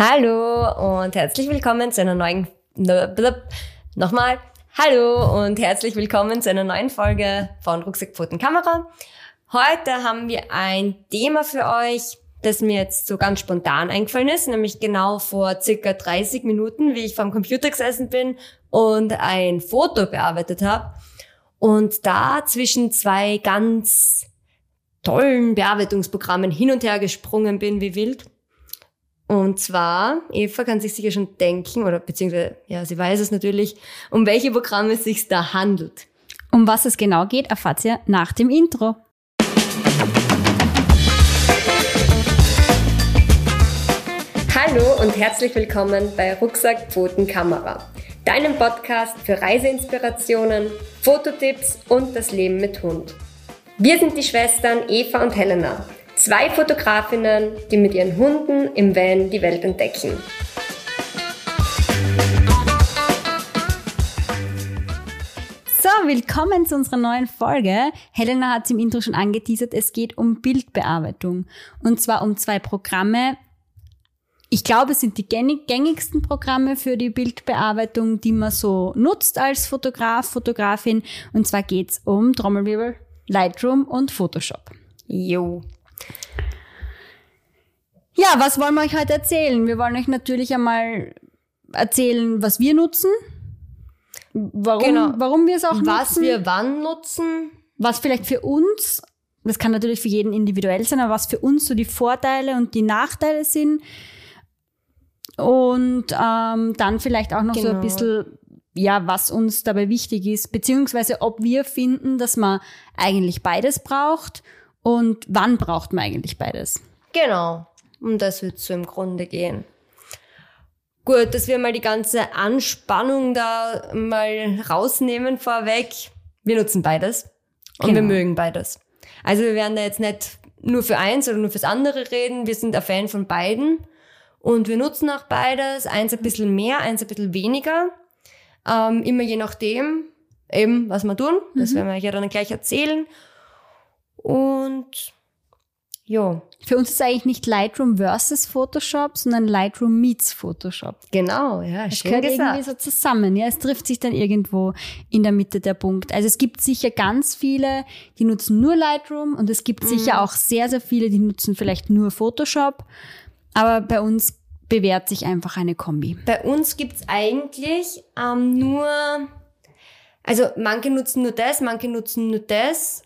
Hallo und herzlich willkommen zu einer neuen nochmal Hallo und herzlich willkommen zu einer neuen Folge von Rucksackpfoten Kamera. Heute haben wir ein Thema für euch, das mir jetzt so ganz spontan eingefallen ist, nämlich genau vor circa 30 Minuten, wie ich vom Computer gesessen bin und ein Foto bearbeitet habe und da zwischen zwei ganz tollen Bearbeitungsprogrammen hin und her gesprungen bin wie wild. Und zwar, Eva kann sich sicher schon denken, oder beziehungsweise, ja, sie weiß es natürlich, um welche Programme es sich da handelt. Um was es genau geht, erfahrt ihr nach dem Intro. Hallo und herzlich willkommen bei Rucksack Pfoten Kamera, deinem Podcast für Reiseinspirationen, Fototipps und das Leben mit Hund. Wir sind die Schwestern Eva und Helena Zwei Fotografinnen, die mit ihren Hunden im Van die Welt entdecken. So, willkommen zu unserer neuen Folge. Helena hat es im Intro schon angeteasert, es geht um Bildbearbeitung. Und zwar um zwei Programme. Ich glaube, es sind die gängigsten Programme für die Bildbearbeitung, die man so nutzt als Fotograf, Fotografin. Und zwar geht's um Trommelwirbel, Lightroom und Photoshop. Jo. Ja, was wollen wir euch heute erzählen? Wir wollen euch natürlich einmal erzählen, was wir nutzen. Warum, genau. warum wir es auch was nutzen. Was wir wann nutzen. Was vielleicht für uns, das kann natürlich für jeden individuell sein, aber was für uns so die Vorteile und die Nachteile sind. Und ähm, dann vielleicht auch noch genau. so ein genau. bisschen, ja, was uns dabei wichtig ist, beziehungsweise ob wir finden, dass man eigentlich beides braucht und wann braucht man eigentlich beides. Genau. Um das wird so im Grunde gehen. Gut, dass wir mal die ganze Anspannung da mal rausnehmen vorweg. Wir nutzen beides und genau. wir mögen beides. Also wir werden da jetzt nicht nur für eins oder nur fürs andere reden. Wir sind ein Fan von beiden und wir nutzen auch beides. Eins ein bisschen mehr, eins ein bisschen weniger. Ähm, immer je nachdem, eben was wir tun. Das mhm. werden wir ja dann gleich erzählen. Und Jo. Für uns ist eigentlich nicht Lightroom versus Photoshop, sondern Lightroom meets Photoshop. Genau, ja, das schön gehört gesagt. irgendwie so zusammen. Ja, es trifft sich dann irgendwo in der Mitte der Punkt. Also es gibt sicher ganz viele, die nutzen nur Lightroom und es gibt mhm. sicher auch sehr, sehr viele, die nutzen vielleicht nur Photoshop. Aber bei uns bewährt sich einfach eine Kombi. Bei uns gibt's eigentlich ähm, nur, also manche nutzen nur das, manche nutzen nur das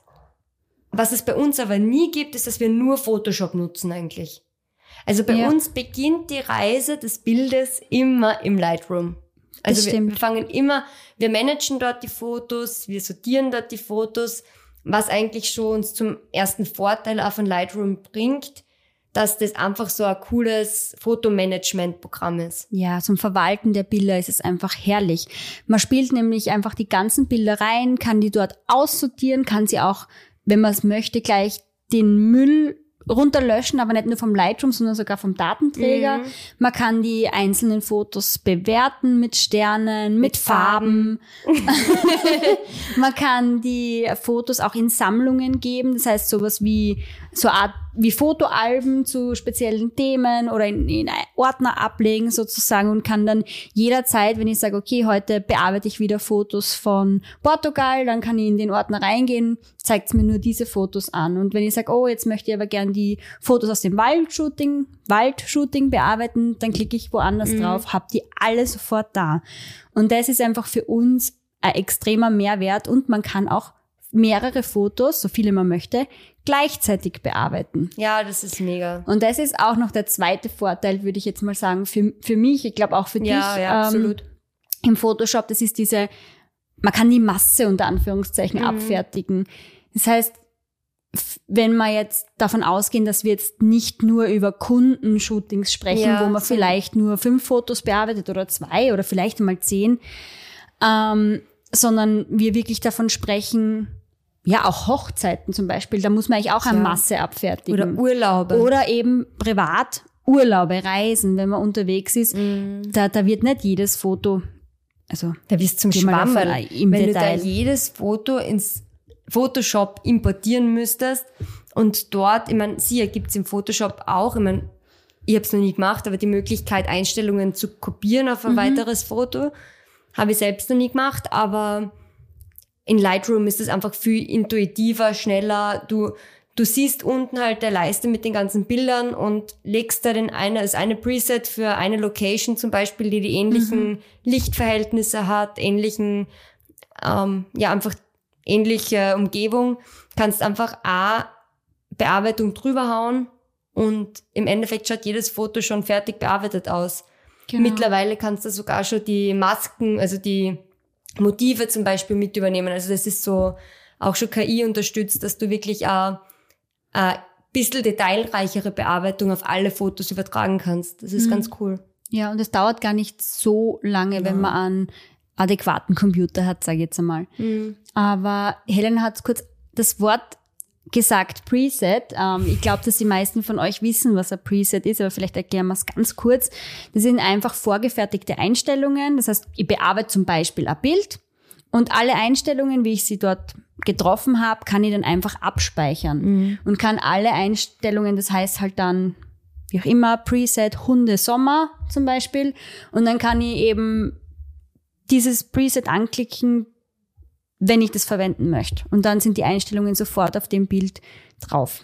was es bei uns aber nie gibt, ist, dass wir nur Photoshop nutzen eigentlich. Also bei ja. uns beginnt die Reise des Bildes immer im Lightroom. Also wir, wir, fangen immer, wir managen dort die Fotos, wir sortieren dort die Fotos, was eigentlich schon uns zum ersten Vorteil auch von Lightroom bringt, dass das einfach so ein cooles Fotomanagement-Programm ist. Ja, zum Verwalten der Bilder ist es einfach herrlich. Man spielt nämlich einfach die ganzen Bilder rein, kann die dort aussortieren, kann sie auch wenn man es möchte, gleich den Müll runterlöschen, aber nicht nur vom Lightroom, sondern sogar vom Datenträger. Mhm. Man kann die einzelnen Fotos bewerten mit Sternen, mit, mit Farben. Farben. man kann die Fotos auch in Sammlungen geben, das heißt sowas wie so Art wie Fotoalben zu speziellen Themen oder in, in Ordner ablegen sozusagen und kann dann jederzeit, wenn ich sage, okay, heute bearbeite ich wieder Fotos von Portugal, dann kann ich in den Ordner reingehen, zeigt mir nur diese Fotos an. Und wenn ich sage, oh, jetzt möchte ich aber gern die Fotos aus dem Waldshooting, Waldshooting bearbeiten, dann klicke ich woanders mhm. drauf, hab die alle sofort da. Und das ist einfach für uns ein extremer Mehrwert und man kann auch mehrere Fotos, so viele man möchte, gleichzeitig bearbeiten. Ja, das ist mega. Und das ist auch noch der zweite Vorteil, würde ich jetzt mal sagen, für, für mich, ich glaube auch für ja, dich. Ja, ähm, absolut. Im Photoshop, das ist diese, man kann die Masse unter Anführungszeichen mhm. abfertigen. Das heißt, wenn wir jetzt davon ausgehen, dass wir jetzt nicht nur über Kundenshootings sprechen, ja, wo man so. vielleicht nur fünf Fotos bearbeitet oder zwei oder vielleicht einmal zehn, ähm, sondern wir wirklich davon sprechen, ja, auch Hochzeiten zum Beispiel, da muss man eigentlich auch eine ja. Masse abfertigen. Oder Urlaube. Oder eben privat Urlaube, Reisen, wenn man unterwegs ist. Mm. Da, da wird nicht jedes Foto, also da wirst zum Schwammerl. Im wenn Detail. du da jedes Foto ins Photoshop importieren müsstest und dort, ich meine, sie gibt's im Photoshop auch, ich meine, ich habe es noch nie gemacht, aber die Möglichkeit, Einstellungen zu kopieren auf ein Mhm. weiteres Foto, habe ich selbst noch nie gemacht, aber in Lightroom ist es einfach viel intuitiver, schneller. Du, du siehst unten halt der Leiste mit den ganzen Bildern und legst da den eine, das eine Preset für eine Location zum Beispiel, die die ähnlichen Lichtverhältnisse hat, ähnlichen, ähm, ja, einfach ähnliche Umgebung, kannst einfach A, Bearbeitung drüber hauen und im Endeffekt schaut jedes Foto schon fertig bearbeitet aus. Genau. Mittlerweile kannst du sogar schon die Masken, also die Motive zum Beispiel mit übernehmen. Also das ist so auch schon KI unterstützt, dass du wirklich ein, ein bisschen detailreichere Bearbeitung auf alle Fotos übertragen kannst. Das ist Mhm. ganz cool. Ja, und es dauert gar nicht so lange, wenn Ja. man einen adäquaten Computer hat, sage ich jetzt einmal. Aber Helen hat kurz das Wort gesagt, Preset. Ähm, ich glaube, dass die meisten von euch wissen, was ein Preset ist, aber vielleicht erklären wir es ganz kurz. Das sind einfach vorgefertigte Einstellungen. Das heißt, ich bearbeite zum Beispiel ein Bild und alle Einstellungen, wie ich sie dort getroffen habe, kann ich dann einfach abspeichern und kann alle Einstellungen, das heißt halt dann, wie auch immer, Preset Hunde Sommer zum Beispiel. Und dann kann ich eben dieses Preset anklicken, wenn ich das verwenden möchte. Und dann sind die Einstellungen sofort auf dem Bild drauf.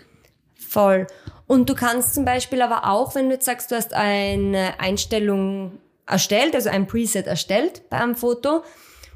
Voll. Und du kannst zum Beispiel aber auch, wenn du jetzt sagst, du hast eine Einstellung erstellt, also ein Preset erstellt bei einem Foto,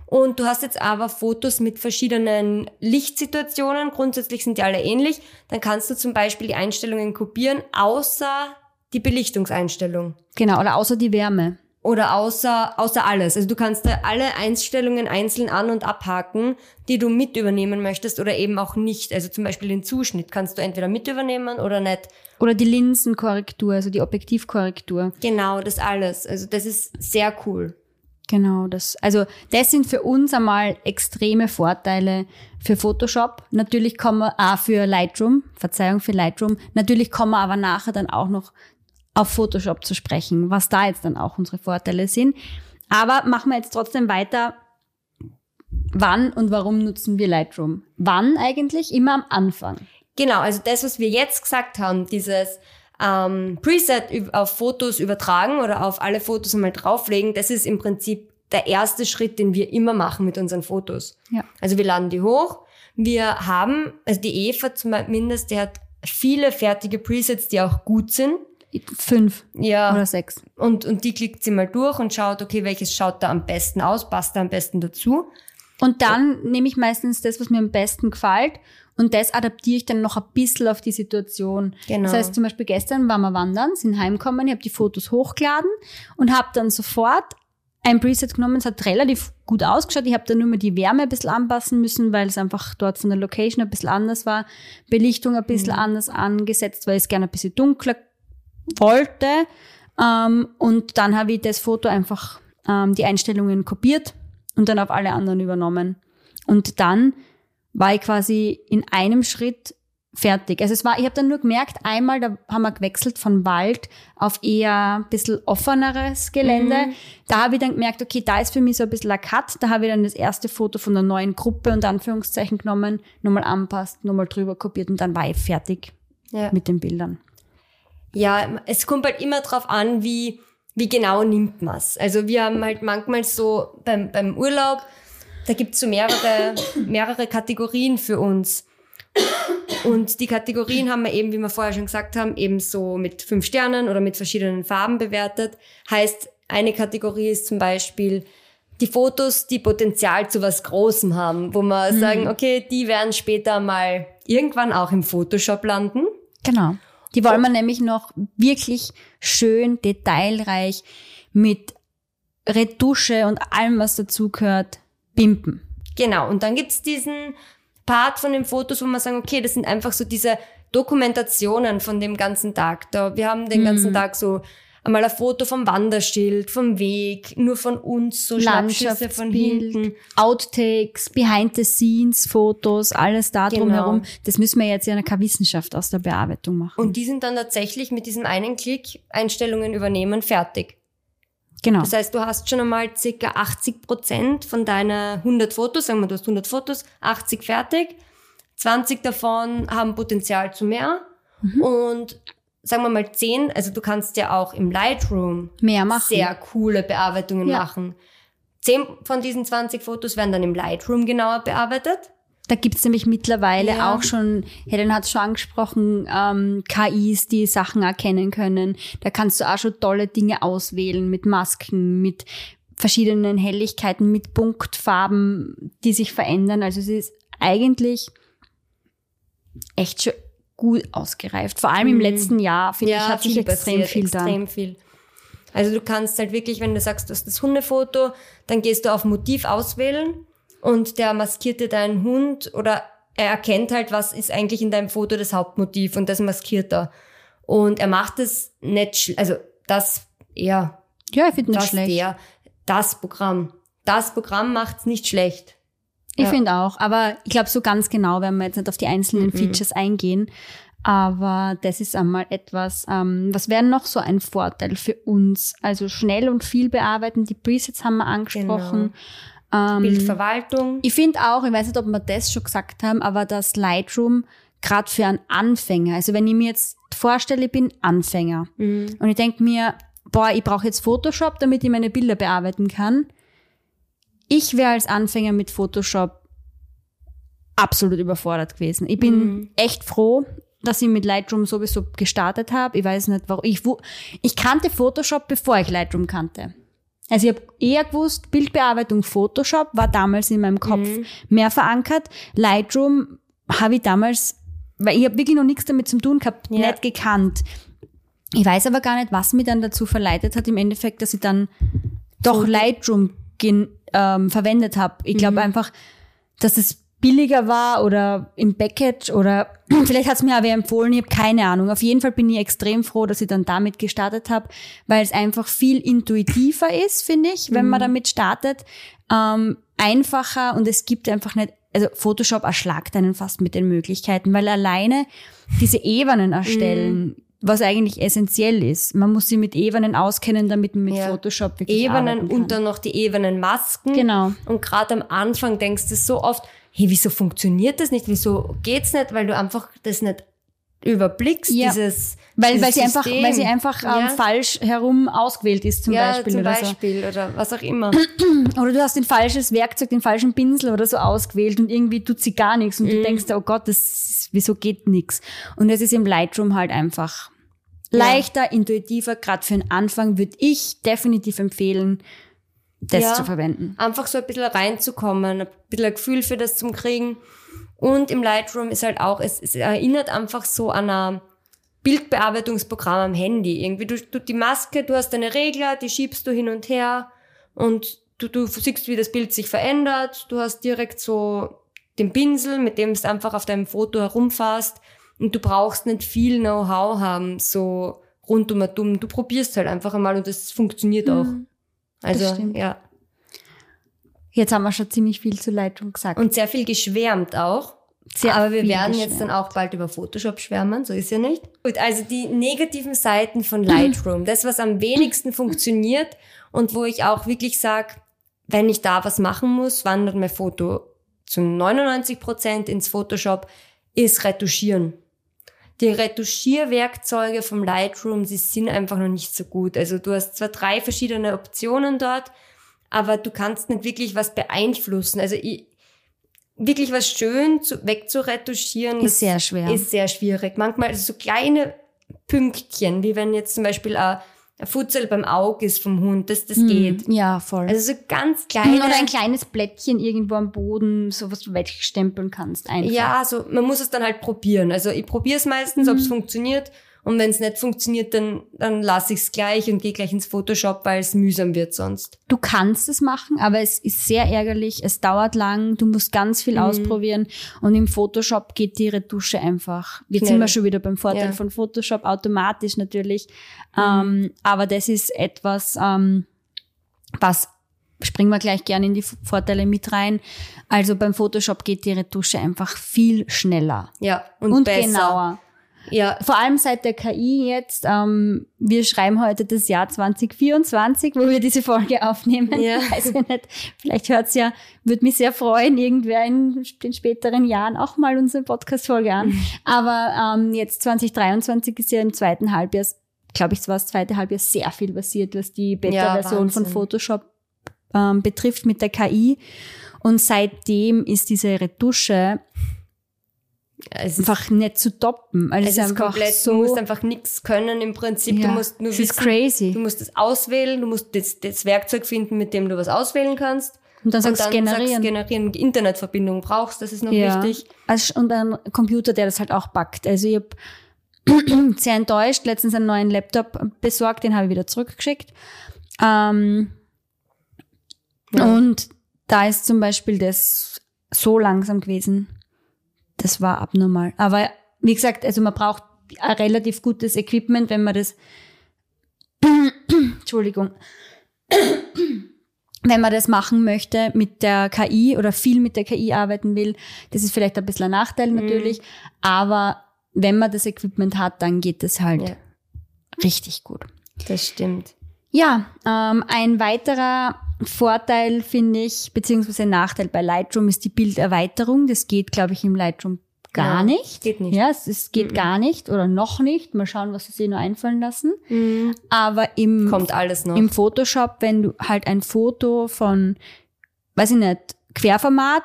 und du hast jetzt aber Fotos mit verschiedenen Lichtsituationen, grundsätzlich sind die alle ähnlich, dann kannst du zum Beispiel die Einstellungen kopieren, außer die Belichtungseinstellung. Genau, oder außer die Wärme. Oder außer, außer alles. Also du kannst da alle Einstellungen einzeln an- und abhaken, die du mit übernehmen möchtest oder eben auch nicht. Also zum Beispiel den Zuschnitt kannst du entweder mit übernehmen oder nicht. Oder die Linsenkorrektur, also die Objektivkorrektur. Genau, das alles. Also das ist sehr cool. Genau, das, also das sind für uns einmal extreme Vorteile für Photoshop. Natürlich kommen wir, ah, für Lightroom, Verzeihung für Lightroom. Natürlich kommen wir aber nachher dann auch noch auf Photoshop zu sprechen, was da jetzt dann auch unsere Vorteile sind. Aber machen wir jetzt trotzdem weiter. Wann und warum nutzen wir Lightroom? Wann eigentlich? Immer am Anfang. Genau, also das, was wir jetzt gesagt haben, dieses ähm, Preset auf Fotos übertragen oder auf alle Fotos einmal drauflegen, das ist im Prinzip der erste Schritt, den wir immer machen mit unseren Fotos. Ja. Also wir laden die hoch. Wir haben, also die Eva zumindest, die hat viele fertige Presets, die auch gut sind. Fünf Ja. oder sechs. Und, und die klickt sie mal durch und schaut, okay, welches schaut da am besten aus, passt da am besten dazu. Und dann nehme ich meistens das, was mir am besten gefällt und das adaptiere ich dann noch ein bisschen auf die Situation. Genau. Das heißt zum Beispiel gestern waren wir wandern, sind heimgekommen, ich habe die Fotos hochgeladen und habe dann sofort ein Preset genommen. Es hat relativ gut ausgeschaut. Ich habe dann nur mal die Wärme ein bisschen anpassen müssen, weil es einfach dort von der Location ein bisschen anders war. Belichtung ein bisschen anders angesetzt, weil ich es gerne ein bisschen dunkler wollte. Ähm, und dann habe ich das Foto einfach ähm, die Einstellungen kopiert und dann auf alle anderen übernommen. Und dann war ich quasi in einem Schritt fertig. Also es war, ich habe dann nur gemerkt, einmal, da haben wir gewechselt von Wald auf eher ein bisschen offeneres Gelände. Da habe ich dann gemerkt, okay, da ist für mich so ein bisschen ein Cut. Da habe ich dann das erste Foto von der neuen Gruppe und Anführungszeichen genommen, nochmal anpasst, nochmal drüber kopiert und dann war ich fertig Ja. mit den Bildern. Ja, es kommt halt immer drauf an, wie, wie genau nimmt man's. Also wir haben halt manchmal so beim, beim Urlaub, da gibt's so mehrere, mehrere Kategorien für uns. Und die Kategorien haben wir eben, wie wir vorher schon gesagt haben, eben so mit fünf Sternen oder mit verschiedenen Farben bewertet. Heißt, eine Kategorie ist zum Beispiel die Fotos, die Potenzial zu was Großem haben, wo wir sagen, okay, die werden später mal irgendwann auch im Photoshop landen. Genau. Die wollen wir nämlich noch wirklich schön, detailreich mit Retusche und allem, was dazugehört, pimpen. Genau, und dann gibt's diesen Part von den Fotos, wo man sagen, okay, das sind einfach so diese Dokumentationen von dem ganzen Tag. Da, wir haben den ganzen Tag so einmal ein Foto vom Wanderschild, vom Weg, nur von uns, so Schnappschüsse von hinten. Outtakes, Behind-the-Scenes-Fotos, alles da Genau. drumherum. Das müssen wir jetzt ja keine Wissenschaft aus der Bearbeitung machen. Und die sind dann tatsächlich mit diesem einen Klick Einstellungen übernehmen fertig. genau. Das heißt, du hast schon einmal circa 80 Prozent von deiner 100 Fotos, sagen wir, du hast 100 Fotos, 80 fertig. 20 davon haben Potenzial zu mehr. Und sagen wir mal 10, also du kannst ja auch im Lightroom Mehr machen. sehr coole Bearbeitungen Ja. machen. 10 von diesen 20 Fotos werden dann im Lightroom genauer bearbeitet. Da gibt's nämlich mittlerweile Ja. auch schon, Helen hat schon angesprochen, ähm, KIs, die Sachen erkennen können. Da kannst du auch schon tolle Dinge auswählen mit Masken, mit verschiedenen Helligkeiten, mit Punktfarben, die sich verändern. Also es ist eigentlich echt schon gut ausgereift. Vor allem im letzten Jahr, finde ich, hat sich extrem passiert, viel extrem viel. Also du kannst halt wirklich, wenn du sagst, du hast das Hundefoto, dann gehst du auf Motiv auswählen und der maskiert dir deinen Hund oder er erkennt halt, was ist eigentlich in deinem Foto das Hauptmotiv und das maskiert er. Und er macht es nicht, also das eher, Ja, ich finde nicht das schlecht. der, das Programm. Das Programm macht's nicht schlecht. Ich Ja. finde auch, aber ich glaube, so ganz genau werden wir jetzt nicht auf die einzelnen Mhm. Features eingehen. Aber das ist einmal etwas, ähm, was wäre noch so ein Vorteil für uns? Also schnell und viel bearbeiten, die Presets haben wir angesprochen. Ähm, Bildverwaltung. ich finde auch, ich weiß nicht, ob wir das schon gesagt haben, aber das Lightroom gerade für einen Anfänger, also wenn ich mir jetzt vorstelle, ich bin Anfänger Mhm. und ich denke mir, boah, ich brauche jetzt Photoshop, damit ich meine Bilder bearbeiten kann. Ich wäre als Anfänger mit Photoshop absolut überfordert gewesen. Ich bin Mhm. echt froh, dass ich mit Lightroom sowieso gestartet habe. Ich weiß nicht, warum. Ich, ich kannte Photoshop, bevor ich Lightroom kannte. Also ich habe eher gewusst, Bildbearbeitung Photoshop war damals in meinem Kopf Mhm. mehr verankert. Lightroom habe ich damals, weil ich habe wirklich noch nichts damit zu tun gehabt, Ja. nicht gekannt. Ich weiß aber gar nicht, was mich dann dazu verleitet hat, im Endeffekt, dass ich dann doch Lightroom gen, ähm, verwendet habe. Ich glaube Mhm. einfach, dass es billiger war oder im Package oder vielleicht hat es mir aber empfohlen, ich habe keine Ahnung. Auf jeden Fall bin ich extrem froh, dass ich dann damit gestartet habe, weil es einfach viel intuitiver ist, finde ich, wenn man damit startet. Ähm, einfacher und es gibt einfach nicht, also Photoshop erschlagt einen fast mit den Möglichkeiten, weil alleine diese Ebenen erstellen, was eigentlich essentiell ist. Man muss sie mit Ebenen auskennen, damit man mit Ja. Photoshop wirklich Ebenen arbeiten kann. und dann noch die Ebenenmasken. Genau. Und gerade am Anfang denkst du so oft, hey, wieso funktioniert das nicht? Wieso geht's nicht? Weil du einfach das nicht überblickst, Ja. dieses Weil, dieses weil sie einfach, weil sie einfach ja. ähm, falsch herum ausgewählt ist, zum ja, Beispiel. zum oder, Beispiel oder was auch immer. So. oder du hast den falsches Werkzeug, den falschen Pinsel oder so ausgewählt und irgendwie tut sie gar nichts und Mhm. du denkst, oh Gott, das ist, wieso geht nichts? Und das ist im Lightroom halt einfach leichter, intuitiver, gerade für den Anfang würde ich definitiv empfehlen, das Ja. zu verwenden. Einfach so ein bisschen reinzukommen, ein bisschen ein Gefühl für das zum Kriegen. Und im Lightroom ist halt auch, es, es erinnert einfach so an ein Bildbearbeitungsprogramm am Handy. Irgendwie, du, du die Maske, du hast deine Regler, die schiebst du hin und her und du, du siehst, wie das Bild sich verändert. Du hast direkt so den Pinsel, mit dem du einfach auf deinem Foto herumfasst und du brauchst nicht viel Know-how haben, so rund um und um. Du probierst halt einfach einmal und das funktioniert auch. Also, stimmt. ja. Jetzt haben wir schon ziemlich viel zu Lightroom gesagt. Und sehr viel geschwärmt auch. Sehr Aber wir werden jetzt dann auch bald über Photoshop schwärmen, so ist ja nicht. Gut, also die negativen Seiten von Lightroom, das, was am wenigsten funktioniert und wo ich auch wirklich sage, wenn ich da was machen muss, wandert mein Foto zu 99 Prozent ins Photoshop, ist Retuschieren. Die Retuschierwerkzeuge vom Lightroom, die sind einfach noch nicht so gut. Also du hast zwar drei verschiedene Optionen dort, aber du kannst nicht wirklich was beeinflussen. Also ich, wirklich was schön zu, wegzuretuschieren, Ist sehr schwer. Ist sehr schwierig. Manchmal also so kleine Pünktchen, wie wenn jetzt zum Beispiel ein, ein Futzel beim Auge ist vom Hund, das, das geht. Ja, voll. Also so ganz kleine. Oder ein kleines Blättchen irgendwo am Boden, so was du wegstempeln kannst. Einfach. Ja, also man muss es dann halt probieren. Also ich probiere es meistens, ob es Mhm. funktioniert. Und wenn es nicht funktioniert, dann, dann lasse ich es gleich und gehe gleich ins Photoshop, weil es mühsam wird sonst. Du kannst es machen, aber es ist sehr ärgerlich. Es dauert lang. Du musst ganz Mhm. viel ausprobieren. Und im Photoshop geht die Retusche einfach. Jetzt Schnell. sind wir schon wieder beim Vorteil Ja. von Photoshop, automatisch natürlich. Ähm, aber das ist etwas, ähm, was springen wir gleich gerne in die Vorteile mit rein. Also beim Photoshop geht die Retusche einfach viel schneller Ja, und, und besser. genauer. Ja, Vor allem seit der KI jetzt, ähm, wir schreiben heute das Jahr 2024, wo wir diese Folge aufnehmen. Ja. Weiß ich nicht. Vielleicht hört's ja, würde mich sehr freuen, irgendwer in den späteren Jahren auch mal unsere Podcast-Folge an. Aber ähm, jetzt 2023 ist ja im zweiten Halbjahr, glaube ich, zwar das zweite Halbjahr sehr viel passiert, was die Beta-Version von Wahnsinn. Photoshop ähm, betrifft mit der KI. Und seitdem ist diese Retusche es ist, einfach nicht zu toppen. Also es ist einfach komplett, so, du musst einfach nichts können im Prinzip. Ja, Du musst nur es ist wissen, crazy. du musst es auswählen, du musst das, das Werkzeug finden, mit dem du was auswählen kannst. Und dann sagst du generieren. sagst generieren, Internetverbindung brauchst, das ist noch ja. wichtig. Also, und ein Computer, der das halt auch packt. Also ich habe sehr enttäuscht, letztens einen neuen Laptop besorgt, den habe ich wieder zurückgeschickt. Ähm, Ja. Und da ist zum Beispiel das so langsam gewesen. Das war abnormal. Aber wie gesagt, also man braucht ein relativ gutes Equipment, wenn man das Entschuldigung. Wenn man das machen möchte mit der KI oder viel mit der KI arbeiten will, das ist vielleicht ein bisschen ein Nachteil natürlich, aber wenn man das Equipment hat, dann geht das halt Ja, richtig gut. das stimmt. Ja, ähm, ein weiterer Vorteil finde ich, beziehungsweise Nachteil bei Lightroom ist die Bilderweiterung. Das geht, glaube ich, im Lightroom gar Ja, nicht. geht nicht. Ja, es, es geht gar nicht oder noch nicht. Mal schauen, was sie sich noch einfallen lassen. Aber im, Kommt alles noch. im Photoshop, wenn du halt ein Foto von, weiß ich nicht, Querformat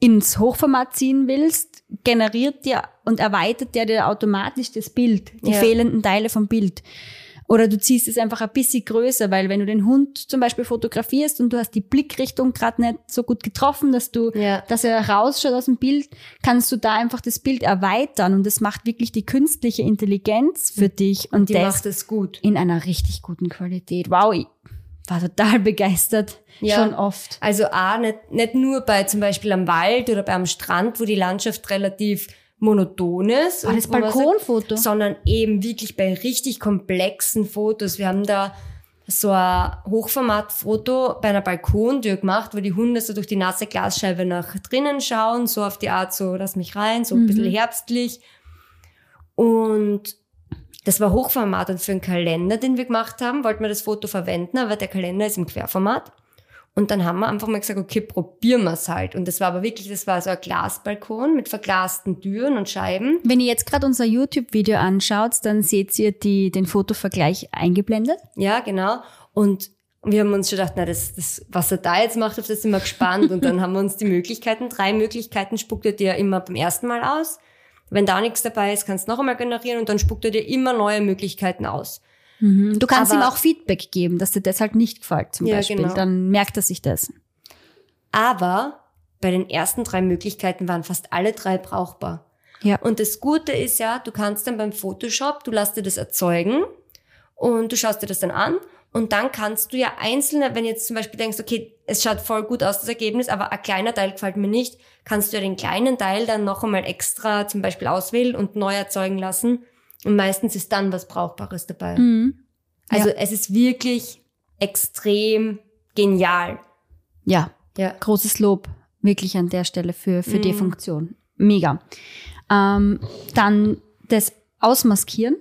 ins Hochformat ziehen willst, generiert dir und erweitert der dir automatisch das Bild, die Ja. fehlenden Teile vom Bild. Oder du ziehst es einfach ein bisschen größer, weil wenn du den Hund zum Beispiel fotografierst und du hast die Blickrichtung gerade nicht so gut getroffen, dass du, Ja. dass er rausschaut aus dem Bild, kannst du da einfach das Bild erweitern und das macht wirklich die künstliche Intelligenz für dich und die das macht es gut. in einer richtig guten Qualität. Wow, ich war total begeistert. Ja. Schon oft. Also A, nicht, nicht nur bei zum Beispiel am Wald oder beim Strand, wo die Landschaft relativ monoton ist. War das Balkonfoto? sondern eben wirklich bei richtig komplexen Fotos. Wir haben da so ein Hochformatfoto bei einer Balkontür gemacht, wo die Hunde so durch die nasse Glasscheibe nach drinnen schauen, so auf die Art so, lass mich rein, so ein bisschen herbstlich. Und das war Hochformat und für einen Kalender, den wir gemacht haben, wollten wir das Foto verwenden, aber der Kalender ist im Querformat. Und dann haben wir einfach mal gesagt, okay, probieren wir es halt. Und das war aber wirklich, das war so ein Glasbalkon mit verglasten Türen und Scheiben. Wenn ihr jetzt gerade unser YouTube-Video anschaut, dann seht ihr die, den Fotovergleich eingeblendet. Ja, genau. Und wir haben uns schon gedacht, na, das, das, was er da jetzt macht, auf das sind wir gespannt. Und dann haben wir uns die Möglichkeiten, drei Möglichkeiten spuckt er dir immer beim ersten Mal aus. Wenn da nichts dabei ist, kannst du noch einmal generieren und dann spuckt er dir immer neue Möglichkeiten aus. Du kannst Aber- ihm auch Feedback geben, dass dir das halt nicht gefällt zum Ja, Beispiel. genau. Dann merkt er sich das. Aber bei den ersten drei Möglichkeiten waren fast alle drei brauchbar. Ja. Und das Gute ist ja, du kannst dann beim Photoshop, du lässt dir das erzeugen und du schaust dir das dann an und dann kannst du ja einzelne, wenn jetzt zum Beispiel denkst, okay, es schaut voll gut aus, das Ergebnis, aber ein kleiner Teil gefällt mir nicht, kannst du ja den kleinen Teil dann noch einmal extra zum Beispiel auswählen und neu erzeugen lassen. Und meistens ist dann was Brauchbares dabei. Mhm. Also es ist wirklich extrem genial. Ja, Ja. großes Lob wirklich an der Stelle für, für Mhm. die Funktion. Mega. Ähm, dann das Ausmaskieren.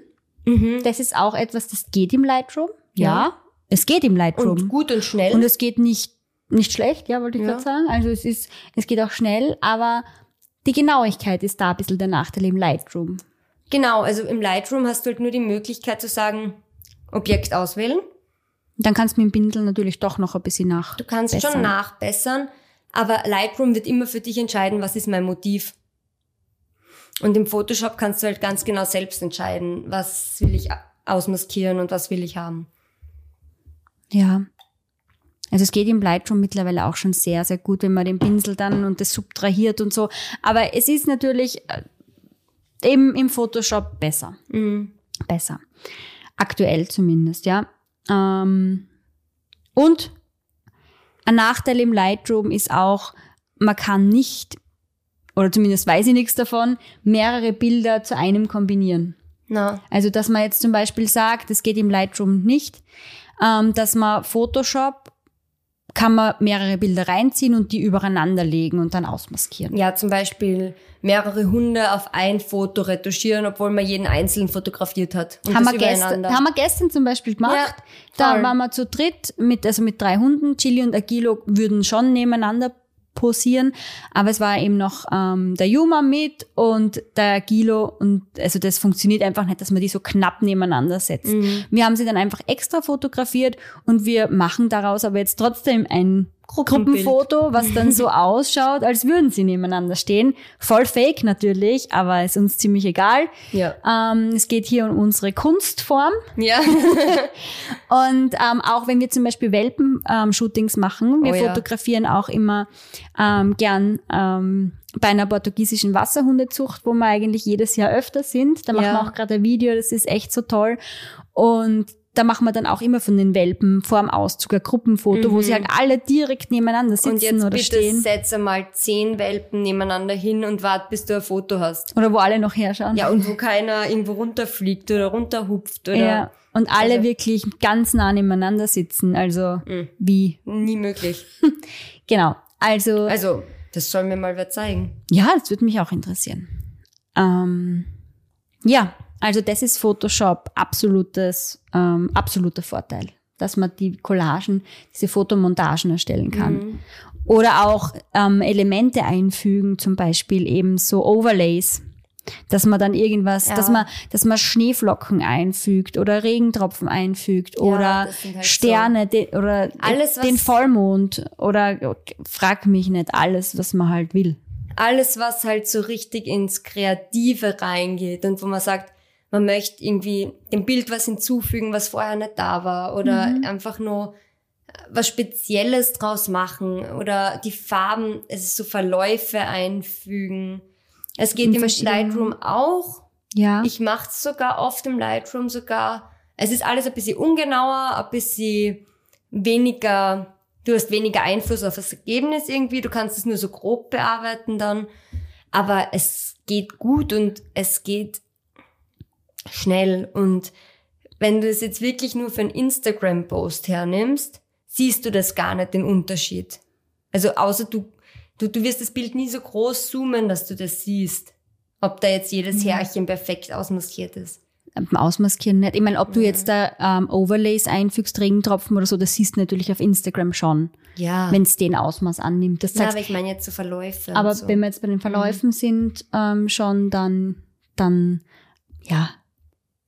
Mhm. Das ist auch etwas, das geht im Lightroom. Ja, Ja. es geht im Lightroom. Und gut und schnell. Und es geht nicht, nicht schlecht, ja, wollte ich Ja. gerade sagen. Also es ist, es geht auch schnell, aber die Genauigkeit ist da ein bisschen der Nachteil im Lightroom. Genau, also im Lightroom hast du halt nur die Möglichkeit zu sagen, Objekt auswählen. Dann kannst du mit dem Pinsel natürlich doch noch ein bisschen nach. Du kannst schon bessern. nachbessern, aber Lightroom wird immer für dich entscheiden, was ist mein Motiv. Und im Photoshop kannst du halt ganz genau selbst entscheiden, was will ich ausmaskieren und was will ich haben. Ja. Also es geht im Lightroom mittlerweile auch schon sehr, sehr gut, wenn man den Pinsel dann und das subtrahiert und so. Aber es ist natürlich äh, eben im Photoshop besser. Mhm. Besser. Aktuell zumindest, ja. Ähm, und ein Nachteil im Lightroom ist auch, man kann nicht, oder zumindest weiß ich nichts davon, mehrere Bilder zu einem kombinieren. Na, Also, dass man jetzt zum Beispiel sagt, das geht im Lightroom nicht, ähm, dass man Photoshop kann man mehrere Bilder reinziehen und die übereinander legen und dann ausmaskieren. Ja, zum Beispiel mehrere Hunde auf ein Foto retuschieren, obwohl man jeden einzeln fotografiert hat. Haben wir, gestern, haben wir gestern zum Beispiel gemacht. Ja, da waren wir zu dritt mit, also mit drei Hunden. Chili und Agilo würden schon nebeneinander posieren, aber es war eben noch ähm, der Juma mit und der Agilo und also das funktioniert einfach nicht, dass man die so knapp nebeneinander setzt. Mhm. Wir haben sie dann einfach extra fotografiert und wir machen daraus aber jetzt trotzdem ein. Gruppenfoto, was dann so ausschaut, als würden sie nebeneinander stehen. Voll fake natürlich, aber ist uns ziemlich egal. Ja. Ähm, es geht hier um unsere Kunstform. Ja. Und ähm, auch wenn wir zum Beispiel Welpen-Shootings machen, wir Oh ja. fotografieren auch immer ähm, gern ähm, bei einer portugiesischen Wasserhundezucht, wo wir eigentlich jedes Jahr öfter sind. Da machen Ja. wir auch gerade ein Video, das ist echt so toll. Und da machen wir dann auch immer von den Welpen vor dem Auszug ein Gruppenfoto, wo sie halt alle direkt nebeneinander sitzen Mhm. Und jetzt oder bitte stehen. setz einmal zehn Welpen nebeneinander hin und wart, bis du ein Foto hast. Oder wo alle noch herschauen. Ja, und wo keiner irgendwo runterfliegt oder runterhupft oder Ja. Und alle Also- wirklich ganz nah nebeneinander sitzen. Also Mhm. wie? nie möglich. Genau. Also, Also, das soll mir mal wer zeigen. ja, das würde mich auch interessieren. Ähm, ja, also das ist Photoshop absolutes, ähm, absoluter Vorteil, dass man die Collagen, diese Fotomontagen erstellen kann. Mhm. Oder auch ähm, Elemente einfügen, zum Beispiel eben so Overlays. Dass man dann irgendwas, Ja. dass man, dass man Schneeflocken einfügt oder Regentropfen einfügt oder das sind halt Sterne de, oder Alles, den Vollmond oder frag mich nicht alles, was man halt will. Alles, was halt so richtig ins Kreative reingeht und wo man sagt, man möchte irgendwie dem Bild was hinzufügen, was vorher nicht da war oder Mhm. einfach nur was Spezielles draus machen oder die Farben, es ist so Verläufe einfügen. Es geht im Lightroom auch. Ja. Ich mache es sogar oft im Lightroom sogar. Es ist alles ein bisschen ungenauer, ein bisschen weniger, du hast weniger Einfluss auf das Ergebnis irgendwie, du kannst es nur so grob bearbeiten dann. Aber es geht gut und es geht schnell. Und wenn du es jetzt wirklich nur für einen Instagram-Post hernimmst, siehst du das gar nicht, den Unterschied. Also außer du, du, du wirst das Bild nie so groß zoomen, dass du das siehst. Ob da jetzt jedes Härchen perfekt ausmaskiert ist. Beim Ausmaskieren nicht. Ich meine, ob du jetzt da ähm, Overlays einfügst, Regentropfen oder so, das siehst du natürlich auf Instagram schon, Ja. wenn es den Ausmaß annimmt. Das ja, aber ich meine jetzt so Verläufe. aber so. wenn wir jetzt bei den Verläufen sind, ähm, schon, dann, dann, ja,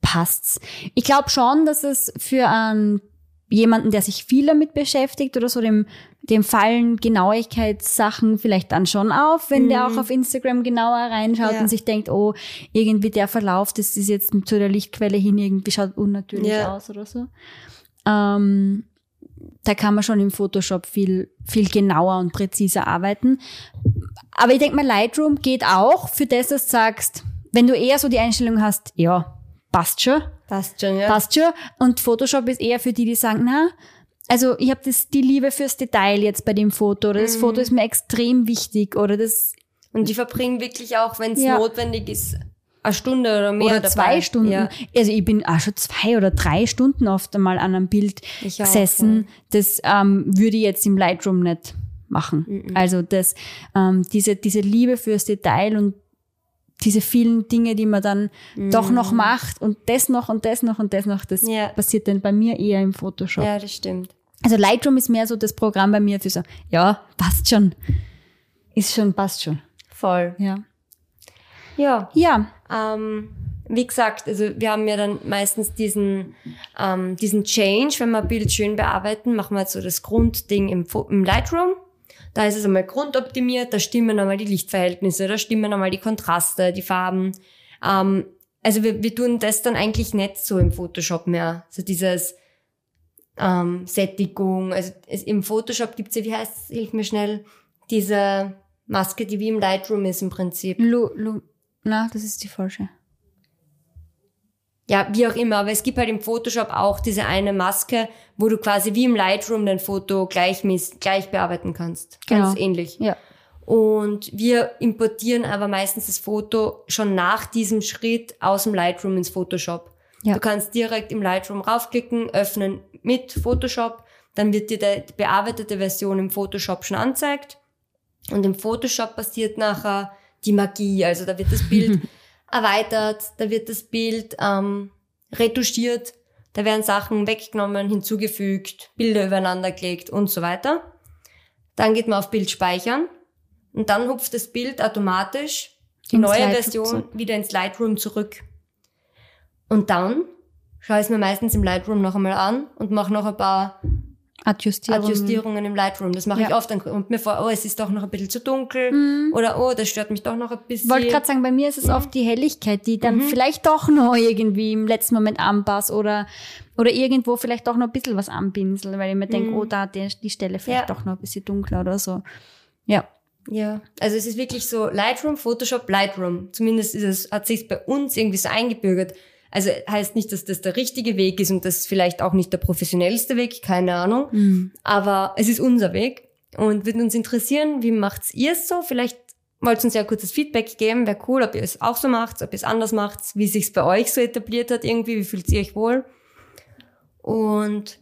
passt's. Ich glaube schon, dass es für einen jemanden, der sich viel damit beschäftigt oder so, dem, dem fallen Genauigkeitssachen vielleicht dann schon auf, wenn der auch auf Instagram genauer reinschaut Ja. und sich denkt, oh, irgendwie der Verlauf, das ist jetzt zu der Lichtquelle hin, irgendwie schaut unnatürlich Ja. aus oder so. Ähm, da kann man schon im Photoshop viel, viel genauer und präziser arbeiten. Aber ich denke mal, Lightroom geht auch für das, dass du sagst, wenn du eher so die Einstellung hast, ja, passt schon, Passt schon, ja. passt schon. Und Photoshop ist eher für die, die sagen, na, also ich habe das die Liebe fürs Detail jetzt bei dem Foto oder Mhm. das Foto ist mir extrem wichtig oder das Und die verbringen wirklich auch, wenn es Ja. notwendig ist, eine Stunde oder mehr oder dabei. zwei Stunden. Ja. Also ich bin auch schon zwei oder drei Stunden oft einmal an einem Bild Ich auch, gesessen. Das ähm, würde ich jetzt im Lightroom nicht machen. Also das, ähm, diese, diese Liebe fürs Detail und diese vielen Dinge, die man dann doch noch macht und das noch und das noch und das noch, das Ja. passiert dann bei mir eher im Photoshop. ja, das stimmt. Also Lightroom ist mehr so das Programm bei mir für so, ja, passt schon. Ist schon, passt schon. Voll. Ja. Ja. Ja, Ähm, wie gesagt, also wir haben ja dann meistens diesen, ähm, diesen Change, wenn wir ein Bild schön bearbeiten, machen wir jetzt so das Grundding im, Fo- im Lightroom. Da ist es einmal grundoptimiert, da stimmen einmal die Lichtverhältnisse, da stimmen einmal die Kontraste, die Farben. Ähm, also wir, wir tun das dann eigentlich nicht so im Photoshop mehr. So dieses ähm, Sättigung. Also es, im Photoshop gibt's ja, wie heißt es, hilf mir schnell, diese Maske, die wie im Lightroom ist im Prinzip. Lu, Lu, na, das ist die falsche. Ja, wie auch immer, aber es gibt halt im Photoshop auch diese eine Maske, wo du quasi wie im Lightroom dein Foto gleichmäßig, gleich bearbeiten kannst. Ganz Genau. ähnlich. Ja. Und wir importieren aber meistens das Foto schon nach diesem Schritt aus dem Lightroom ins Photoshop. Ja. Du kannst direkt im Lightroom raufklicken, öffnen mit Photoshop dann wird dir die bearbeitete Version im Photoshop schon anzeigt. Und im Photoshop passiert nachher die Magie. Also da wird das Bild erweitert, da wird das Bild ähm, retuschiert, da werden Sachen weggenommen, hinzugefügt, Bilder übereinander gelegt und so weiter. Dann geht man auf Bild speichern und dann hupft das Bild automatisch die Ins neue Lightroom Version zurück. wieder ins Lightroom zurück. Und dann schaue ich es mir meistens im Lightroom noch einmal an und mache noch ein paar Adjustierung. Adjustierungen im Lightroom. Das mache ich Ja. oft. Dann kommt mir vor, oh, es ist doch noch ein bisschen zu dunkel. Oder oh, das stört mich doch noch ein bisschen. wollte gerade sagen, bei mir ist es oft die Helligkeit, die dann vielleicht doch noch irgendwie im letzten Moment anpasst oder, oder irgendwo vielleicht doch noch ein bisschen was anpinsel, weil ich mir denke, oh, da die, die Stelle vielleicht Ja. doch noch ein bisschen dunkler oder so. Ja. Ja, also es ist wirklich so Lightroom, Photoshop, Lightroom. Zumindest ist es, hat sich bei uns irgendwie so eingebürgert. Also heißt nicht, dass das der richtige Weg ist und das ist vielleicht auch nicht der professionellste Weg, keine Ahnung. Aber es ist unser Weg und würde uns interessieren, wie macht's ihr es so? Vielleicht wollt ihr uns ja kurzes Feedback geben, wäre cool, ob ihr es auch so macht, ob ihr es anders macht, wie sich's bei euch so etabliert hat irgendwie, wie fühlt ihr euch wohl? Und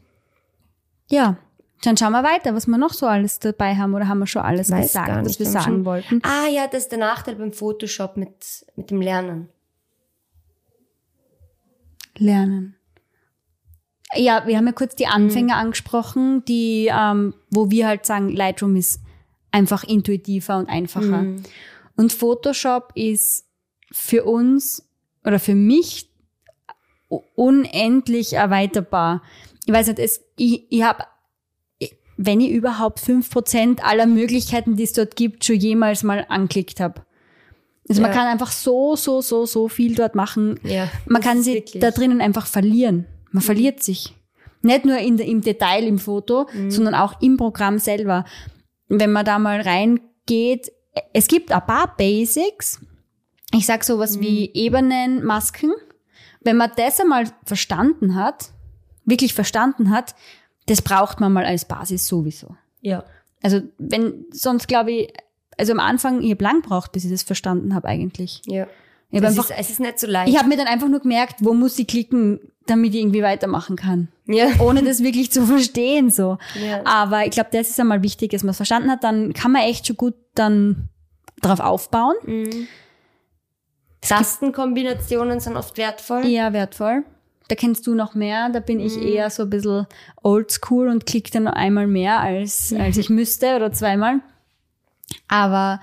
Ja. Dann schauen wir weiter, was wir noch so alles dabei haben oder haben wir schon alles Weiß gesagt, gar was nicht, wir sagen wollten. ah ja, das ist der Nachteil beim Photoshop mit, mit dem Lernen. Lernen. Ja, wir haben ja kurz die Anfänger angesprochen, die, ähm, wo wir halt sagen, Lightroom ist einfach intuitiver und einfacher. Und Photoshop ist für uns oder für mich unendlich erweiterbar. Ich weiß nicht, es, ich, ich habe, wenn ich überhaupt fünf Prozent aller Möglichkeiten, die es dort gibt, schon jemals mal angeklickt habe. Also man Ja. kann einfach so, so, so, so viel dort machen. Ja, Man kann sich wirklich- da drinnen einfach verlieren. Man verliert sich. Nicht nur in, im Detail im Foto, sondern auch im Programm selber. Wenn man da mal reingeht, es gibt ein paar Basics. Ich sag sowas wie Ebenen, Masken. Wenn man das einmal verstanden hat, wirklich verstanden hat, das braucht man mal als Basis sowieso. Ja. Also wenn, sonst glaube ich, also am Anfang, ich habe lang gebraucht, bis ich das verstanden habe eigentlich. Ja. Ich einfach ist, es ist nicht so leicht. ich habe mir dann einfach nur gemerkt, wo muss ich klicken, damit ich irgendwie weitermachen kann. ja. Ohne das wirklich zu verstehen, so. Ja. Aber ich glaube, das ist einmal wichtig, dass man es verstanden hat. Dann kann man echt schon gut dann drauf aufbauen. Tastenkombinationen sind oft wertvoll. Eher wertvoll. Da kennst du noch mehr. Da bin ich eher so ein bisschen oldschool und klicke dann einmal mehr, als, als ich müsste oder zweimal. Aber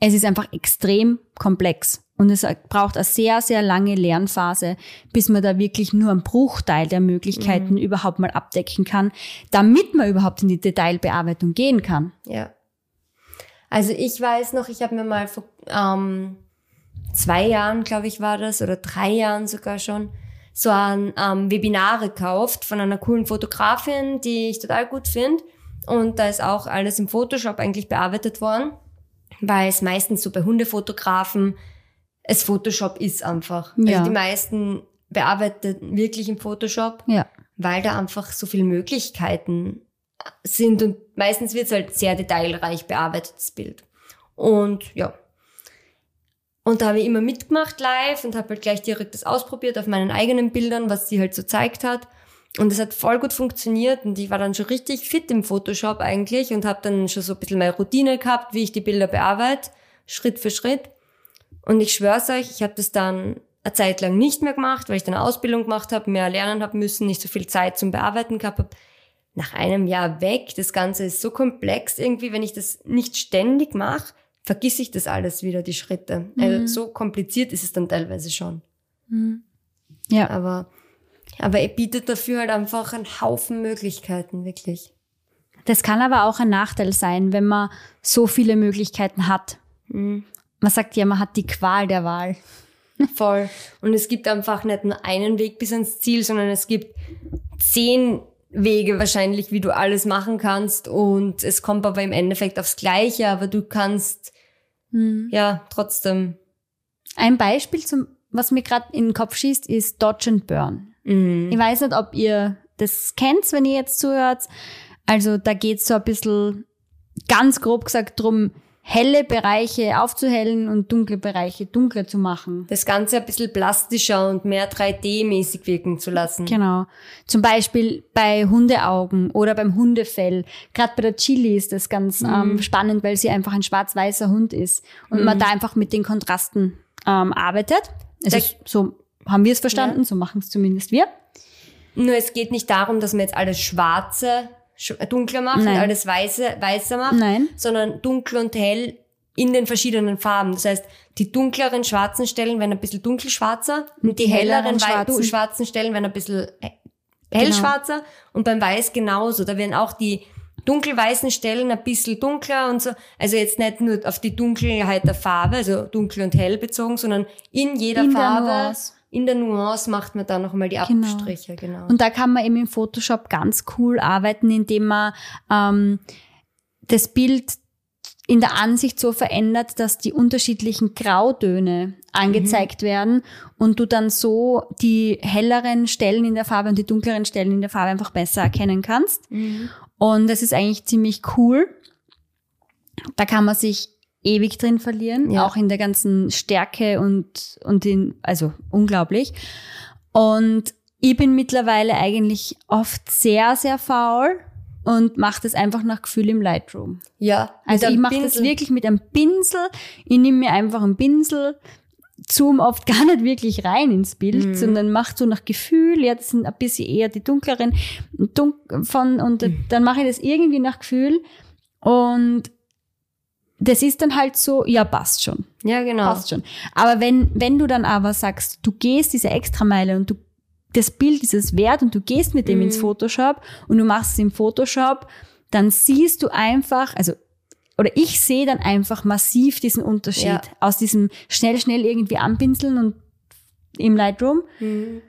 es ist einfach extrem komplex. Und es braucht eine sehr, sehr lange Lernphase, bis man da wirklich nur einen Bruchteil der Möglichkeiten überhaupt mal abdecken kann, damit man überhaupt in die Detailbearbeitung gehen kann. Ja. Also ich weiß noch, ich habe mir mal vor ähm, zwei Jahren, glaube ich, war das, oder drei Jahren sogar schon, so ein ähm, Webinar gekauft von einer coolen Fotografin, die ich total gut finde. Und da ist auch alles im Photoshop eigentlich bearbeitet worden, weil es meistens so bei Hundefotografen es Photoshop ist einfach. Ja. Also die meisten bearbeiten wirklich im Photoshop Ja. weil da einfach so viele Möglichkeiten sind und meistens wird es halt sehr detailreich bearbeitetes Bild. Und ja. Und da habe ich immer mitgemacht live und habe halt gleich direkt das ausprobiert auf meinen eigenen Bildern, was sie halt so zeigt hat. Und es hat voll gut funktioniert und ich war dann schon richtig fit im Photoshop eigentlich und habe dann schon so ein bisschen meine Routine gehabt, wie ich die Bilder bearbeite, Schritt für Schritt. Und ich schwör's euch, ich habe das dann eine Zeit lang nicht mehr gemacht, weil ich dann eine Ausbildung gemacht habe, mehr lernen habe müssen, nicht so viel Zeit zum Bearbeiten gehabt habe. Nach einem Jahr weg, das Ganze ist so komplex irgendwie, wenn ich das nicht ständig mache, vergiss ich das alles wieder, die Schritte. Also so kompliziert ist es dann teilweise schon. Ja. Aber, aber er bietet dafür halt einfach einen Haufen Möglichkeiten, wirklich. Das kann aber auch ein Nachteil sein, wenn man so viele Möglichkeiten hat. Man sagt ja, man hat die Qual der Wahl. Voll. Und es gibt einfach nicht nur einen Weg bis ans Ziel, sondern es gibt zehn Wege wahrscheinlich, wie du alles machen kannst. Und es kommt aber im Endeffekt aufs Gleiche, aber du kannst, ja, trotzdem. Ein Beispiel, zum, was mir gerade in den Kopf schießt, ist Dodge and Burn. Ich weiß nicht, ob ihr das kennt, wenn ihr jetzt zuhört. Also da geht's so ein bisschen, ganz grob gesagt, drum, helle Bereiche aufzuhellen und dunkle Bereiche dunkler zu machen. Das Ganze ein bisschen plastischer und mehr 3D-mäßig wirken zu lassen. Genau. Zum Beispiel bei Hundeaugen oder beim Hundefell. Gerade bei der Chili ist das ganz ähm, spannend, weil sie einfach ein schwarz-weißer Hund ist und man da einfach mit den Kontrasten ähm, arbeitet. Also Da- so haben wir es verstanden, so machen es zumindest wir. Nur es geht nicht darum, dass man jetzt alles Schwarze sch dunkler macht Nein. und alles Weiße weißer macht, Nein. sondern dunkel und hell in den verschiedenen Farben. Das heißt, die dunkleren schwarzen Stellen werden ein bisschen dunkelschwarzer und die, die helleren, schwarzen- schwarzen Stellen werden ein bisschen he- hellschwarzer und beim Weiß genauso. Da werden auch die dunkelweißen Stellen ein bisschen dunkler und so. Also jetzt nicht nur auf die Dunkelheit der Farbe, also dunkel und hell bezogen, sondern in jeder In Farbe. In der Nuance macht man dann nochmal die Genau. Abstriche, genau. Und da kann man eben im Photoshop ganz cool arbeiten, indem man ähm, das Bild in der Ansicht so verändert, dass die unterschiedlichen Grautöne angezeigt werden und du dann so die helleren Stellen in der Farbe und die dunkleren Stellen in der Farbe einfach besser erkennen kannst. Und das ist eigentlich ziemlich cool. Da kann man sich ewig drin verlieren, Ja. auch in der ganzen Stärke und, und in, also unglaublich. Und ich bin mittlerweile eigentlich oft sehr, sehr faul und mache das einfach nach Gefühl im Lightroom. Ja. Also ich mache das wirklich mit einem Pinsel. Ich nehme mir einfach einen Pinsel, zoom oft gar nicht wirklich rein ins Bild, Mhm. sondern mache so nach Gefühl. Ja, das sind ein bisschen eher die dunkleren dunk von und Mhm. dann mache ich das irgendwie nach Gefühl und das ist dann halt so, ja, passt schon. Ja, genau. Passt schon. Aber wenn, wenn du dann aber sagst, du gehst diese Extrameile und du, das Bild ist es wert und du gehst mit dem Mhm. ins Photoshop und du machst es im Photoshop, dann siehst du einfach, also, oder ich sehe dann einfach massiv diesen Unterschied Ja. aus diesem schnell, schnell irgendwie anpinseln und im Lightroom. Mhm.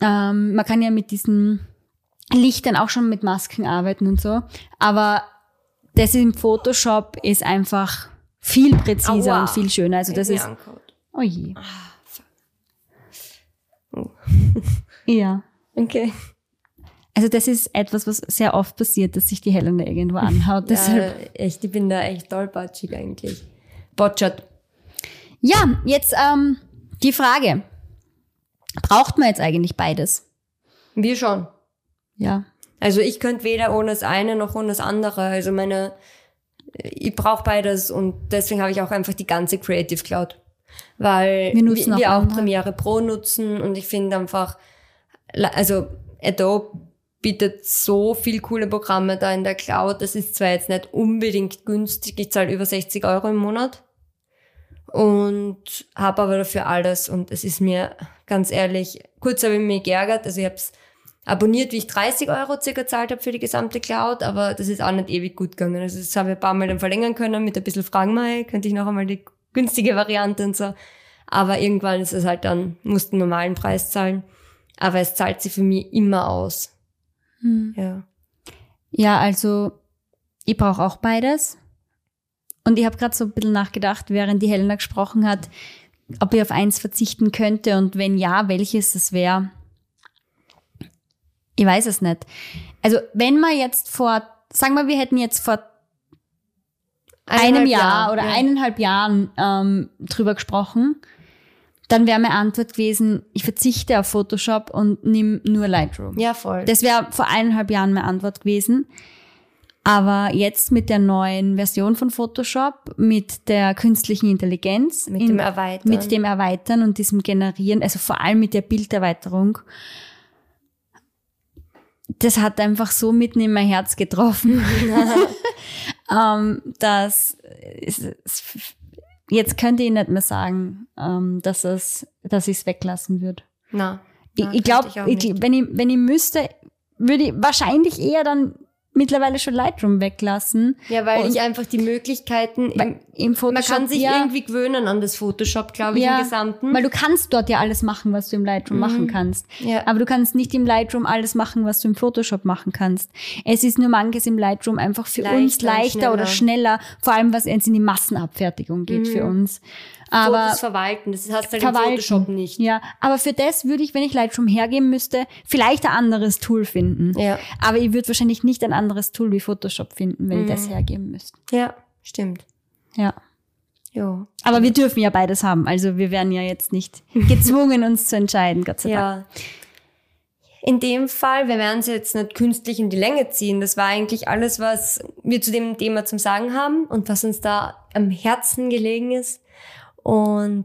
Ähm, man kann ja mit diesen Lichtern auch schon mit Masken arbeiten und so. Aber das im Photoshop ist einfach viel präziser Aua. und viel schöner. Also das ist, angehaut. oh je. Oh. Ja. Okay. Also das ist etwas, was sehr oft passiert, dass sich die Helena irgendwo anhaut. Deshalb. Ja, echt, ich bin da echt tollpatschig eigentlich. Botschert. Ja, jetzt ähm, die Frage. Braucht man jetzt eigentlich beides? Wir schon. Ja. Also ich könnte weder ohne das eine noch ohne das andere. Also meine, ich brauche beides und deswegen habe ich auch einfach die ganze Creative Cloud. Weil Wir wir, auch wir auch. Premiere Pro nutzen und ich finde einfach, also Adobe bietet so viel coole Programme da in der Cloud. Das ist zwar jetzt nicht unbedingt günstig, ich zahle über 60 Euro im Monat und habe aber dafür alles und es ist mir ganz ehrlich, kurz habe ich mich geärgert, also ich habe es abonniert, wie ich 30 Euro circa gezahlt habe für die gesamte Cloud, aber das ist auch nicht ewig gut gegangen. Also das habe ich ein paar Mal dann verlängern können mit ein bisschen Fragen mal, könnte ich noch einmal die günstige Variante und so. Aber irgendwann ist es halt dann, musst einen normalen Preis zahlen. Aber es zahlt sich für mich immer aus. Hm. Ja. Ja, also ich brauche auch beides. Und ich habe gerade so ein bisschen nachgedacht, während die Helena gesprochen hat, ob ich auf eins verzichten könnte und wenn ja, welches das wäre. Ich weiß es nicht. Also wenn man jetzt vor, sagen wir, wir hätten jetzt vor einem Eineinhalb Jahr Jahre, oder ja. eineinhalb Jahren ähm, drüber gesprochen, dann wäre meine Antwort gewesen, ich verzichte auf Photoshop und nimm nur Lightroom. Ja, voll. Das wäre vor eineinhalb Jahren meine Antwort gewesen. Aber jetzt mit der neuen Version von Photoshop, mit der künstlichen Intelligenz, mit in- dem Erweitern. mit dem Erweitern und diesem Generieren, also vor allem mit der Bilderweiterung, das hat einfach so mitten in mein Herz getroffen, ähm, dass es, es, jetzt könnte ich nicht mehr sagen, ähm, dass es, dass ich es weglassen würde. Na, Ich, na, ich glaube, auch nicht. wenn ich, wenn ich müsste, würde ich wahrscheinlich eher dann mittlerweile schon Lightroom weglassen. Ja, weil Und- ich einfach die Möglichkeiten, im, im man Photoshop, kann sich ja, irgendwie gewöhnen an das Photoshop, glaube ich, ja, im Gesamten. Weil du kannst dort ja alles machen, was du im Lightroom machen kannst. Ja. Aber du kannst nicht im Lightroom alles machen, was du im Photoshop machen kannst. Es ist nur manches im Lightroom einfach für uns Leichter und leichter oder schneller, vor allem was jetzt in die Massenabfertigung geht für uns. Aber Fotos verwalten, das hast du halt im verwalten. Photoshop nicht. Ja, aber für das würde ich, wenn ich Lightroom hergeben müsste, vielleicht ein anderes Tool finden. Ja. Aber ich würde wahrscheinlich nicht ein anderes Tool wie Photoshop finden, wenn ich das hergeben müsste. Ja, stimmt. Ja. Ja. Aber wir dürfen ja beides haben. Also wir werden ja jetzt nicht gezwungen, uns zu entscheiden, Gott sei Dank. Ja. In dem Fall, wir werden es jetzt nicht künstlich in die Länge ziehen. Das war eigentlich alles, was wir zu dem Thema zum Sagen haben und was uns da am Herzen gelegen ist. Und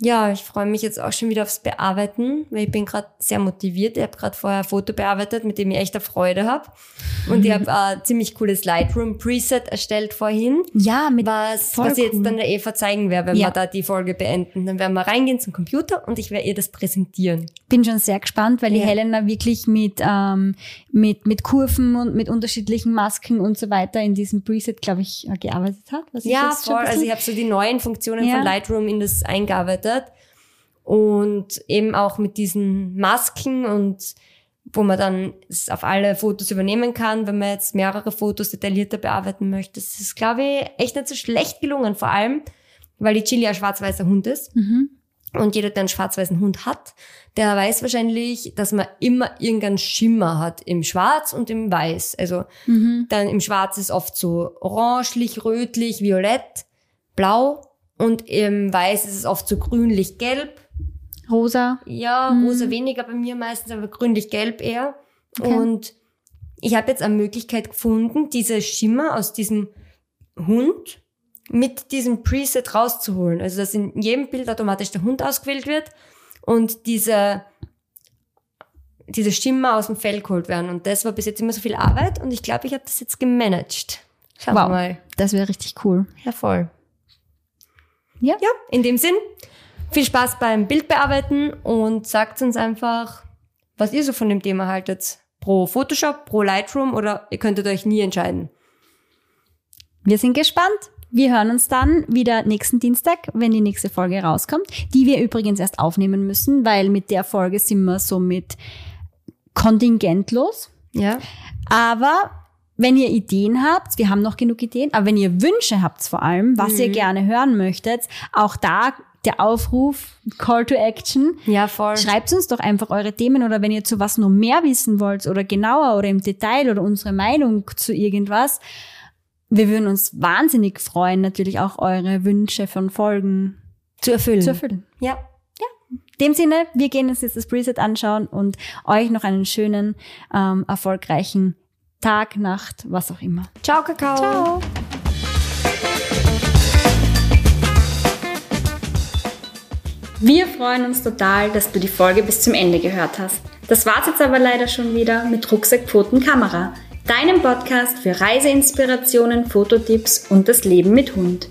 ja, ich freue mich jetzt auch schon wieder aufs Bearbeiten, weil ich bin gerade sehr motiviert. Ich habe gerade vorher ein Foto bearbeitet, mit dem ich echt eine Freude habe. Und ich habe ein ziemlich cooles Lightroom Preset erstellt vorhin. Ja, mit Was, voll was ich jetzt dann der Eva zeigen werde, wenn Ja. wir da die Folge beenden. Dann werden wir reingehen zum Computer und ich werde ihr das präsentieren. Bin schon sehr gespannt, weil die Ja. Helena wirklich mit, ähm, mit, mit Kurven und mit unterschiedlichen Masken und so weiter in diesem Preset, glaube ich, äh, gearbeitet hat. Was ich Ja, jetzt schon voll. Also ich habe so die neuen Funktionen Ja. von Lightroom in das eingearbeitet. Und eben auch mit diesen Masken und wo man dann es auf alle Fotos übernehmen kann, wenn man jetzt mehrere Fotos detaillierter bearbeiten möchte. Das ist, glaube ich, echt nicht so schlecht gelungen. Vor allem, weil die Chili ein schwarz-weißer Hund ist. Mhm. Und jeder, der einen schwarz-weißen Hund hat, der weiß wahrscheinlich, dass man immer irgendeinen Schimmer hat im Schwarz und im Weiß. Also Mhm. dann im Schwarz ist oft so orangelich, rötlich, violett, blau. Und im Weiß ist es oft so grünlich-gelb. Rosa. Ja, Mhm. rosa weniger bei mir meistens, aber grünlich-gelb eher. Okay. Und ich habe jetzt eine Möglichkeit gefunden, diese Schimmer aus diesem Hund mit diesem Preset rauszuholen. Also dass in jedem Bild automatisch der Hund ausgewählt wird und diese, diese Schimmer aus dem Fell geholt werden. Und das war bis jetzt immer so viel Arbeit und ich glaube, ich habe das jetzt gemanagt. Schauen wir Wow. mal. Das wäre richtig cool. Ja, voll. Ja. Ja, in dem Sinn, viel Spaß beim Bildbearbeiten und sagt uns einfach, was ihr so von dem Thema haltet. Pro Photoshop, pro Lightroom oder ihr könntet euch nie entscheiden. Wir sind gespannt. Wir hören uns dann wieder nächsten Dienstag, wenn die nächste Folge rauskommt, die wir übrigens erst aufnehmen müssen, weil mit der Folge sind wir somit kontingentlos. Ja. Aber wenn ihr Ideen habt, wir haben noch genug Ideen, aber wenn ihr Wünsche habt vor allem, was ihr gerne hören möchtet, auch da der Aufruf, Call to Action. Ja, voll. Schreibt uns doch einfach eure Themen oder wenn ihr zu was noch mehr wissen wollt oder genauer oder im Detail oder unsere Meinung zu irgendwas. Wir würden uns wahnsinnig freuen, natürlich auch eure Wünsche von Folgen zu erfüllen. zu erfüllen. Ja. In dem Sinne, wir gehen uns jetzt das Preset anschauen und euch noch einen schönen, ähm, erfolgreichen Tag, Nacht, was auch immer. Ciao, Kakao. Ciao. Wir freuen uns total, dass du die Folge bis zum Ende gehört hast. Das war's jetzt aber leider schon wieder mit Rucksack, Pfoten, Kamera, deinem Podcast für Reiseinspirationen, Fototipps und das Leben mit Hund.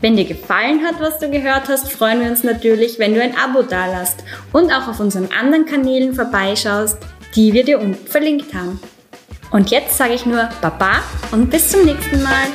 Wenn dir gefallen hat, was du gehört hast, freuen wir uns natürlich, wenn du ein Abo dalasst und auch auf unseren anderen Kanälen vorbeischaust, die wir dir unten verlinkt haben. Und jetzt sage ich nur Baba und bis zum nächsten Mal.